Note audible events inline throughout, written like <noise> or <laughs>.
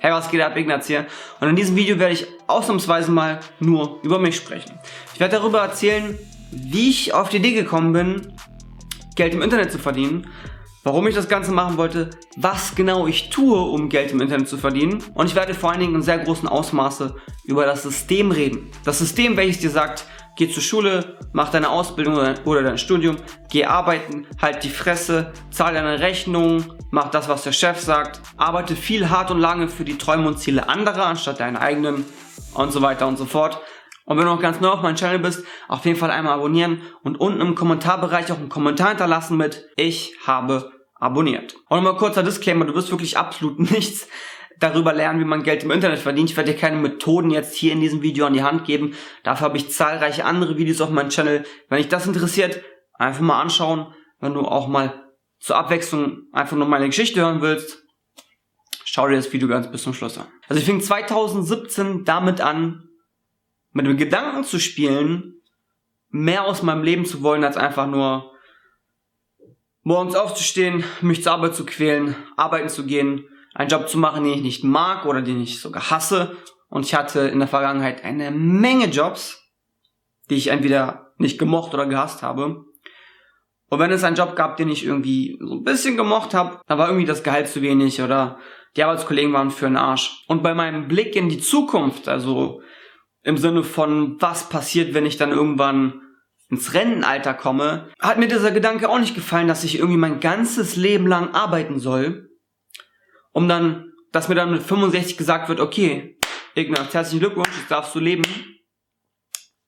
Hey, was geht ab, Ignaz hier? Und in diesem Video werde ich ausnahmsweise mal nur über mich sprechen. Ich werde darüber erzählen, wie ich auf die Idee gekommen bin, Geld im Internet zu verdienen, warum ich das Ganze machen wollte, was genau ich tue, um Geld im Internet zu verdienen. Und ich werde vor allen Dingen in sehr großen Ausmaße über das System reden. Das System, welches dir sagt, geh zur Schule, mach deine Ausbildung oder dein Studium, geh arbeiten, halt die Fresse, zahl deine Rechnungen, mach das, was der Chef sagt, arbeite viel hart und lange für die Träume und Ziele anderer anstatt deine eigenen und so weiter und so fort. Und wenn du noch ganz neu auf meinem Channel bist, auf jeden Fall einmal abonnieren und unten im Kommentarbereich auch einen Kommentar hinterlassen mit Ich habe abonniert. Und mal kurzer Disclaimer, du wirst wirklich absolut <laughs> nichts darüber lernen, wie man Geld im Internet verdient. Ich werde dir keine Methoden jetzt hier in diesem Video an die Hand geben. Dafür habe ich zahlreiche andere Videos auf meinem Channel. Wenn dich das interessiert, einfach mal anschauen. Wenn du auch mal zur Abwechslung einfach nur meine Geschichte hören willst, schau dir das Video ganz bis zum Schluss an. Also ich fing 2017 damit an, mit dem Gedanken zu spielen, mehr aus meinem Leben zu wollen, als einfach nur morgens aufzustehen, mich zur Arbeit zu quälen, arbeiten zu gehen, einen Job zu machen, den ich nicht mag oder den ich sogar hasse. Und ich hatte in der Vergangenheit eine Menge Jobs, die ich entweder nicht gemocht oder gehasst habe. Und wenn es einen Job gab, den ich irgendwie so ein bisschen gemocht habe, dann war irgendwie das Gehalt zu wenig oder die Arbeitskollegen waren für einen Arsch. Und bei meinem Blick in die Zukunft, also im Sinne von was passiert, wenn ich dann irgendwann ins Rentenalter komme, hat mir dieser Gedanke auch nicht gefallen, dass ich irgendwie mein ganzes Leben lang arbeiten soll, um dann, dass mir dann mit 65 gesagt wird, okay, Ignaz, herzlichen Glückwunsch, jetzt darfst du leben.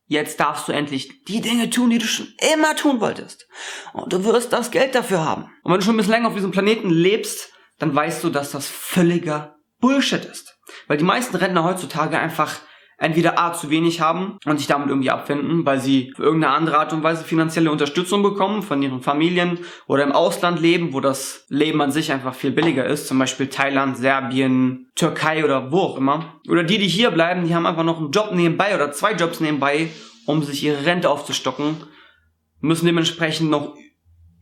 Jetzt darfst du endlich die Dinge tun, die du schon immer tun wolltest. Und du wirst das Geld dafür haben. Und wenn du schon ein bisschen länger auf diesem Planeten lebst, dann weißt du, dass das völliger Bullshit ist. Weil die meisten Rentner heutzutage einfach entweder A zu wenig haben und sich damit irgendwie abfinden, weil sie für irgendeine andere Art und Weise finanzielle Unterstützung bekommen von ihren Familien oder im Ausland leben, wo das Leben an sich einfach viel billiger ist, zum Beispiel Thailand, Serbien, Türkei oder wo auch immer. Oder die, die hier bleiben, die haben einfach noch einen Job nebenbei oder zwei Jobs nebenbei, um sich ihre Rente aufzustocken, müssen dementsprechend noch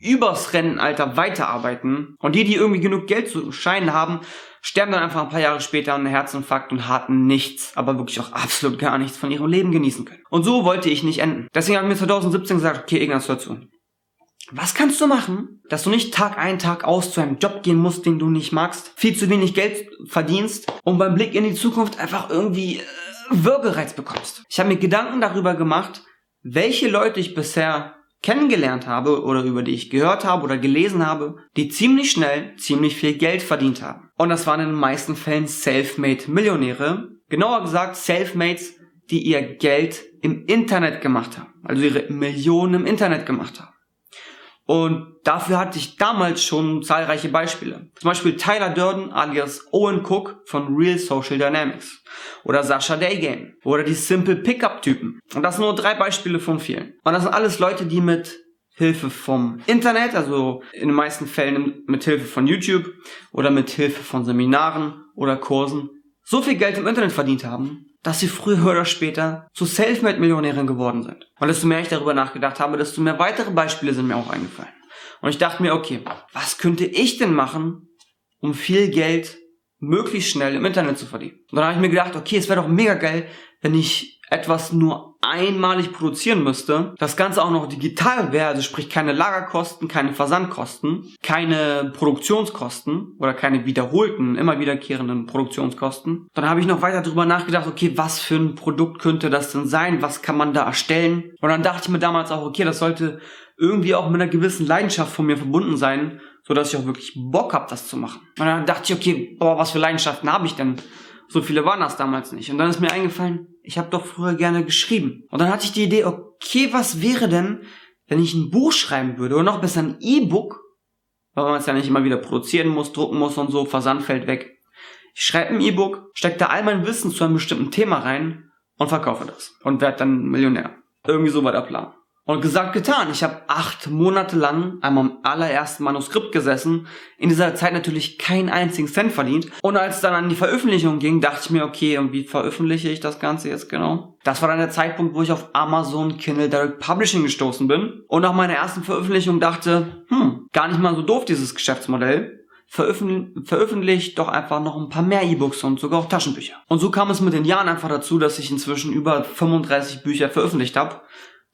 übers Rentenalter weiterarbeiten. Und die, die irgendwie genug Geld zu scheinen haben, sterben dann einfach ein paar Jahre später an einem Herzinfarkt und hatten nichts, aber wirklich auch absolut gar nichts von ihrem Leben genießen können. Und so wollte ich nicht enden. Deswegen haben wir 2017 gesagt, okay, Ignaz, hör zu. Was kannst du machen, dass du nicht Tag ein, Tag aus zu einem Job gehen musst, den du nicht magst, viel zu wenig Geld verdienst und beim Blick in die Zukunft einfach irgendwie äh, Würgereiz bekommst? Ich habe mir Gedanken darüber gemacht, welche Leute ich bisher kennengelernt habe oder über die ich gehört habe oder gelesen habe, die ziemlich schnell ziemlich viel Geld verdient haben. Und das waren in den meisten Fällen self-made Millionäre. Genauer gesagt Selfmates, die ihr Geld im Internet gemacht haben. Also ihre Millionen im Internet gemacht haben. Und dafür hatte ich damals schon zahlreiche Beispiele. Zum Beispiel Tyler Durden alias Owen Cook von Real Social Dynamics. Oder Sascha Daygame. Oder die Simple Pickup Typen. Und das sind nur drei Beispiele von vielen. Und das sind alles Leute, die mit Hilfe vom Internet, also in den meisten Fällen mit Hilfe von YouTube oder mit Hilfe von Seminaren oder Kursen so viel Geld im Internet verdient haben, dass sie früher oder später zu Selfmade-Millionären geworden sind. Und desto mehr ich darüber nachgedacht habe, desto mehr weitere Beispiele sind mir auch eingefallen. Und ich dachte mir, okay, was könnte ich denn machen, um viel Geld möglichst schnell im Internet zu verdienen? Und dann habe ich mir gedacht, okay, es wäre doch mega geil, wenn ich etwas nur einmalig produzieren müsste, das Ganze auch noch digital wäre, also sprich keine Lagerkosten, keine Versandkosten, keine Produktionskosten oder keine wiederholten, immer wiederkehrenden Produktionskosten. Dann habe ich noch weiter darüber nachgedacht, okay, was für ein Produkt könnte das denn sein? Was kann man da erstellen? Und dann dachte ich mir damals auch, okay, das sollte irgendwie auch mit einer gewissen Leidenschaft von mir verbunden sein, so dass ich auch wirklich Bock habe, das zu machen. Und dann dachte ich, okay, boah, was für Leidenschaften habe ich denn? So viele waren das damals nicht. Und dann ist mir eingefallen, ich habe doch früher gerne geschrieben. Und dann hatte ich die Idee, okay, was wäre denn, wenn ich ein Buch schreiben würde oder noch besser ein E-Book, weil man es ja nicht immer wieder produzieren muss, drucken muss und so, Versand fällt weg. Ich schreibe ein E-Book, stecke da all mein Wissen zu einem bestimmten Thema rein und verkaufe das und werde dann Millionär. Irgendwie so war der Plan. Und gesagt, getan. Ich habe acht Monate lang einmal am allerersten Manuskript gesessen, in dieser Zeit natürlich keinen einzigen Cent verdient. Und als es dann an die Veröffentlichung ging, dachte ich mir, okay, und wie veröffentliche ich das Ganze jetzt genau? Das war dann der Zeitpunkt, wo ich auf Amazon Kindle Direct Publishing gestoßen bin und nach meiner ersten Veröffentlichung dachte, hm, gar nicht mal so doof dieses Geschäftsmodell. veröffentliche doch einfach noch ein paar mehr E-Books und sogar auch Taschenbücher. Und so kam es mit den Jahren einfach dazu, dass ich inzwischen über 35 Bücher veröffentlicht habe.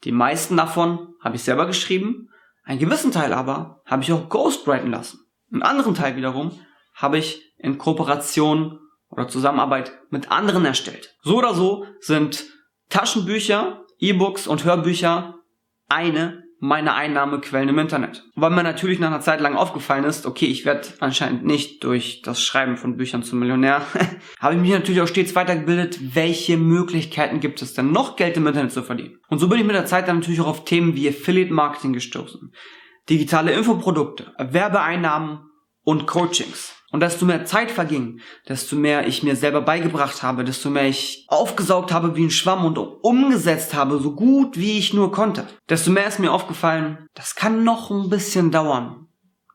Die meisten davon habe ich selber geschrieben, einen gewissen Teil aber habe ich auch ghostwriten lassen. Einen anderen Teil wiederum habe ich in Kooperation oder Zusammenarbeit mit anderen erstellt. So oder so sind Taschenbücher, E-Books und Hörbücher eine meiner Einnahmequellen im Internet. Weil mir natürlich nach einer Zeit lang aufgefallen ist, okay, ich werde anscheinend nicht durch das Schreiben von Büchern zum Millionär, <laughs> habe ich mich natürlich auch stets weitergebildet, welche Möglichkeiten gibt es denn noch Geld im Internet zu verdienen. Und so bin ich mit der Zeit dann natürlich auch auf Themen wie Affiliate Marketing gestoßen, digitale Infoprodukte, Werbeeinnahmen und Coachings. Und desto mehr Zeit verging, desto mehr ich mir selber beigebracht habe, desto mehr ich aufgesaugt habe wie ein Schwamm und umgesetzt habe, so gut wie ich nur konnte, desto mehr ist mir aufgefallen, das kann noch ein bisschen dauern,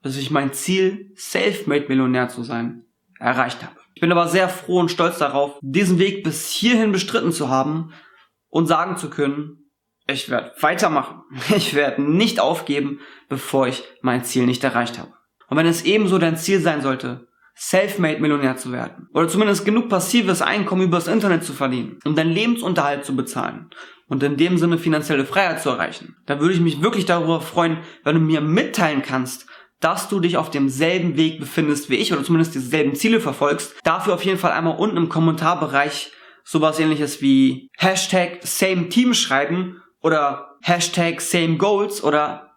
bis ich mein Ziel, Selfmade-Millionär zu sein, erreicht habe. Ich bin aber sehr froh und stolz darauf, diesen Weg bis hierhin bestritten zu haben und sagen zu können, ich werde weitermachen. <laughs> Ich werde nicht aufgeben, bevor ich mein Ziel nicht erreicht habe. Und wenn es ebenso dein Ziel sein sollte, Selfmade-Millionär zu werden. Oder zumindest genug passives Einkommen übers Internet zu verdienen, um deinen Lebensunterhalt zu bezahlen und in dem Sinne finanzielle Freiheit zu erreichen. Da würde ich mich wirklich darüber freuen, wenn du mir mitteilen kannst, dass du dich auf demselben Weg befindest wie ich oder zumindest dieselben Ziele verfolgst. Dafür auf jeden Fall einmal unten im Kommentarbereich sowas ähnliches wie Hashtag Same Team schreiben oder Hashtag Same Goals oder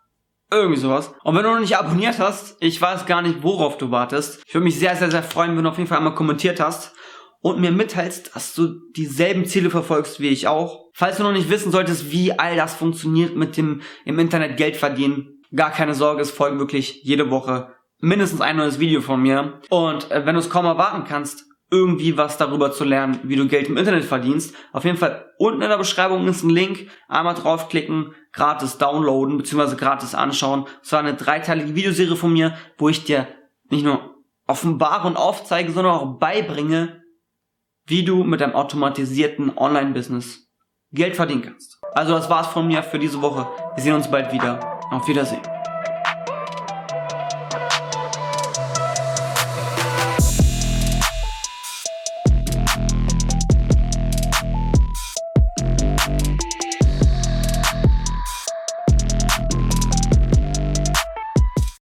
irgendwie sowas. Und wenn du noch nicht abonniert hast, ich weiß gar nicht, worauf du wartest. Ich würde mich sehr, sehr, sehr freuen, wenn du auf jeden Fall einmal kommentiert hast und mir mitteilst, dass du dieselben Ziele verfolgst wie ich auch. Falls du noch nicht wissen solltest, wie all das funktioniert mit dem im Internet Geld verdienen, gar keine Sorge, es folgen wirklich jede Woche mindestens ein neues Video von mir. Und äh, wenn du es kaum erwarten kannst, irgendwie was darüber zu lernen, wie du Geld im Internet verdienst. Auf jeden Fall unten in der Beschreibung ist ein Link. Einmal draufklicken, gratis downloaden bzw. gratis anschauen. Es war eine dreiteilige Videoserie von mir, wo ich dir nicht nur offenbare und aufzeige, sondern auch beibringe, wie du mit deinem automatisierten Online-Business Geld verdienen kannst. Also das war's von mir für diese Woche. Wir sehen uns bald wieder. Auf Wiedersehen.